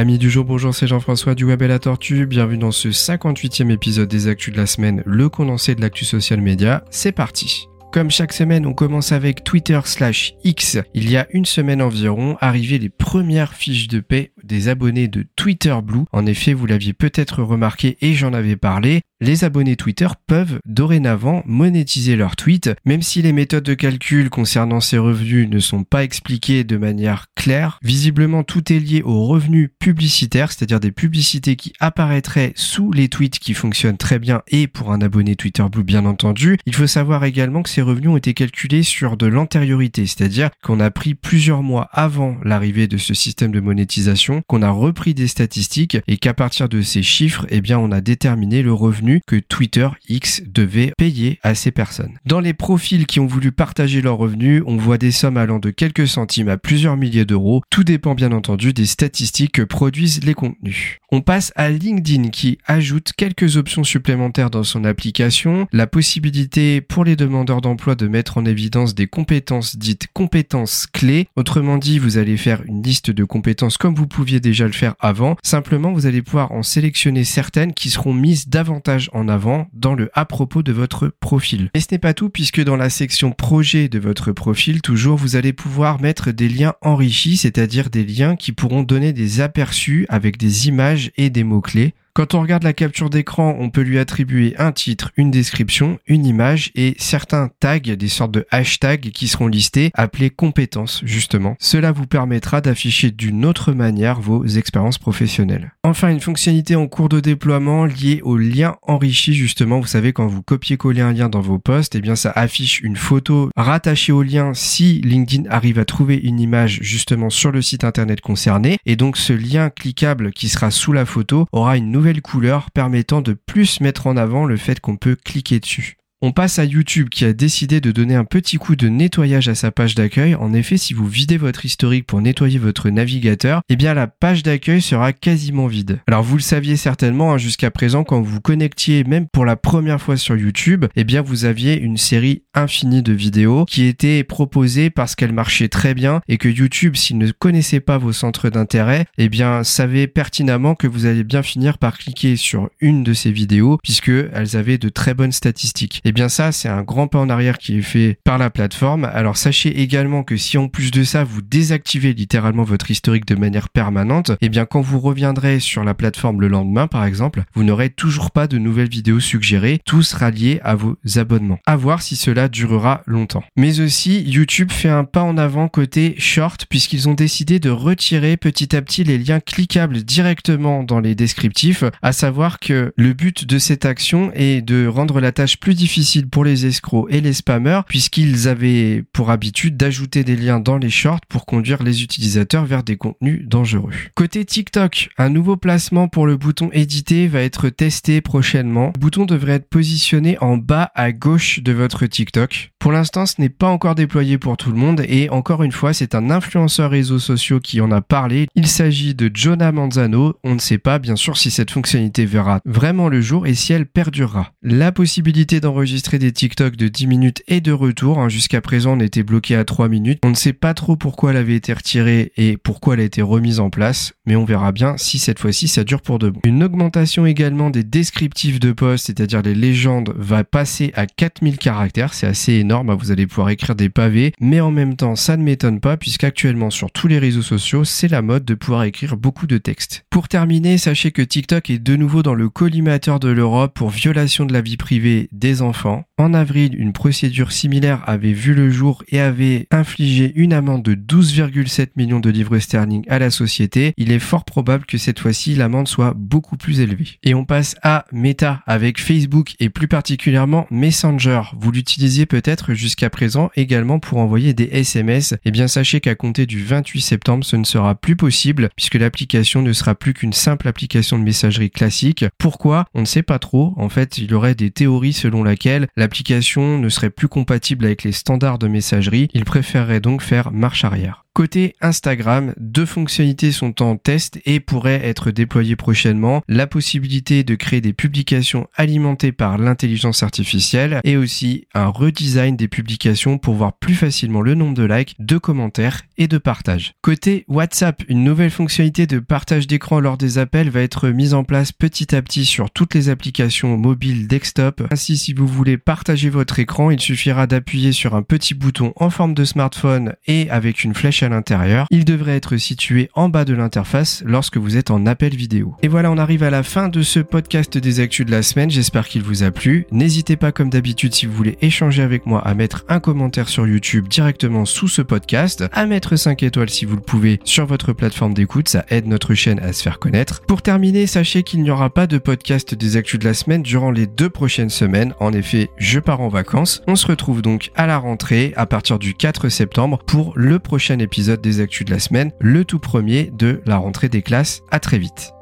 Amis du jour, bonjour, c'est Jean-François du Web et la Tortue. Bienvenue dans ce 58e épisode des Actus de la semaine, le condensé de l'actu social média. C'est parti. Comme chaque semaine, on commence avec Twitter slash X. Il y a une semaine environ, arrivaient les premières fiches de paix des abonnés de Twitter Blue. En effet, vous l'aviez peut-être remarqué et j'en avais parlé, les abonnés Twitter peuvent dorénavant monétiser leurs tweets, même si les méthodes de calcul concernant ces revenus ne sont pas expliquées de manière claire. Visiblement, tout est lié aux revenus publicitaires, c'est-à-dire des publicités qui apparaîtraient sous les tweets qui fonctionnent très bien et pour un abonné Twitter Blue bien entendu. Il faut savoir également que ces revenus ont été calculés sur de l'antériorité, c'est-à-dire qu'on a pris plusieurs mois avant l'arrivée de ce système de monétisation, qu'on a repris des statistiques et qu'à partir de ces chiffres, eh bien, on a déterminé le revenu que Twitter X devait payer à ces personnes. Dans les profils qui ont voulu partager leurs revenus, on voit des sommes allant de quelques centimes à plusieurs milliers d'euros. Tout dépend bien entendu des statistiques que produisent les contenus. On passe à LinkedIn qui ajoute quelques options supplémentaires dans son application, la possibilité pour les demandeurs d'emploi de mettre en évidence des compétences dites compétences clés. Autrement dit, vous allez faire une liste de compétences comme vous pouviez déjà le faire avant. Simplement, vous allez pouvoir en sélectionner certaines qui seront mises davantage en avant dans le à propos de votre profil. Mais ce n'est pas tout puisque dans la section projet de votre profil, toujours, vous allez pouvoir mettre des liens enrichis, c'est-à-dire des liens qui pourront donner des aperçus avec des images et des mots-clés. Quand on regarde la capture d'écran, on peut lui attribuer un titre, une description, une image et certains tags, des sortes de hashtags qui seront listés, appelés compétences justement. Cela vous permettra d'afficher d'une autre manière vos expériences professionnelles. Enfin, une fonctionnalité en cours de déploiement liée au lien enrichi justement. Vous savez, quand vous copiez-coller un lien dans vos posts, eh bien ça affiche une photo rattachée au lien si LinkedIn arrive à trouver une image justement sur le site internet concerné. Et donc ce lien cliquable qui sera sous la photo aura une nouvelle couleur permettant de plus mettre en avant le fait qu'on peut cliquer dessus. On passe à YouTube qui a décidé de donner un petit coup de nettoyage à sa page d'accueil. En effet, si vous videz votre historique pour nettoyer votre navigateur, eh bien la page d'accueil sera quasiment vide. Alors vous le saviez certainement hein, jusqu'à présent quand vous connectiez même pour la première fois sur YouTube, eh bien vous aviez une série infinie de vidéos qui étaient proposées parce qu'elles marchaient très bien et que YouTube s'il ne connaissait pas vos centres d'intérêt, eh bien savait pertinemment que vous allez bien finir par cliquer sur une de ces vidéos puisque elles avaient de très bonnes statistiques. Eh bien ça, c'est un grand pas en arrière qui est fait par la plateforme. Alors sachez également que si en plus de ça, vous désactivez littéralement votre historique de manière permanente, eh bien quand vous reviendrez sur la plateforme le lendemain par exemple, vous n'aurez toujours pas de nouvelles vidéos suggérées, tout sera lié à vos abonnements. À voir si cela durera longtemps. Mais aussi, YouTube fait un pas en avant côté short puisqu'ils ont décidé de retirer petit à petit les liens cliquables directement dans les descriptifs, à savoir que le but de cette action est de rendre la tâche plus difficile pour les escrocs et les spammers puisqu'ils avaient pour habitude d'ajouter des liens dans les shorts pour conduire les utilisateurs vers des contenus dangereux. Côté TikTok, un nouveau placement pour le bouton éditer va être testé prochainement. Le bouton devrait être positionné en bas à gauche de votre TikTok. Pour l'instant, ce n'est pas encore déployé pour tout le monde et encore une fois, c'est un influenceur réseaux sociaux qui en a parlé. Il s'agit de Jonah Manzano. On ne sait pas bien sûr si cette fonctionnalité verra vraiment le jour et si elle perdurera. La possibilité d'enregistrer enregistrer des TikTok de 10 minutes et de retour. Hein. Jusqu'à présent, on était bloqué à 3 minutes. On ne sait pas trop pourquoi elle avait été retirée et pourquoi elle a été remise en place, mais on verra bien si cette fois-ci ça dure pour de bon. Une augmentation également des descriptifs de posts, c'est-à-dire les légendes, va passer à 4000 caractères. C'est assez énorme. Hein. Vous allez pouvoir écrire des pavés, mais en même temps, ça ne m'étonne pas puisqu'actuellement sur tous les réseaux sociaux, c'est la mode de pouvoir écrire beaucoup de textes. Pour terminer, sachez que TikTok est de nouveau dans le collimateur de l'Europe pour violation de la vie privée des enfants en avril, une procédure similaire avait vu le jour et avait infligé une amende de 12,7 millions de livres sterling à la société. Il est fort probable que cette fois-ci l'amende soit beaucoup plus élevée. Et on passe à Meta avec Facebook et plus particulièrement Messenger. Vous l'utilisiez peut-être jusqu'à présent également pour envoyer des SMS. Eh bien sachez qu'à compter du 28 septembre, ce ne sera plus possible puisque l'application ne sera plus qu'une simple application de messagerie classique. Pourquoi? On ne sait pas trop. En fait, il y aurait des théories selon laquelle l'application ne serait plus compatible avec les standards de messagerie. Il préférerait donc faire marche arrière. Côté Instagram, deux fonctionnalités sont en test et pourraient être déployées prochainement. La possibilité de créer des publications alimentées par l'intelligence artificielle et aussi un redesign des publications pour voir plus facilement le nombre de likes, de commentaires et de partages. Côté WhatsApp, une nouvelle fonctionnalité de partage d'écran lors des appels va être mise en place petit à petit sur toutes les applications mobiles desktop. Ainsi, si vous voulez partager votre écran, il suffira d'appuyer sur un petit bouton en forme de smartphone et avec une flèche à l'intérieur. Il devrait être situé en bas de l'interface lorsque vous êtes en appel vidéo. Et voilà, on arrive à la fin de ce podcast des actus de la semaine. J'espère qu'il vous a plu. N'hésitez pas, comme d'habitude, si vous voulez échanger avec moi, à mettre un commentaire sur YouTube directement sous ce podcast, à mettre 5 étoiles si vous le pouvez sur votre plateforme d'écoute. Ça aide notre chaîne à se faire connaître. Pour terminer, sachez qu'il n'y aura pas de podcast des actus de la semaine durant les deux prochaines semaines. En effet, je pars en vacances. On se retrouve donc à la rentrée à partir du 4 septembre pour le prochain épisode des actus de la semaine, le tout premier de la rentrée des classes. À très vite.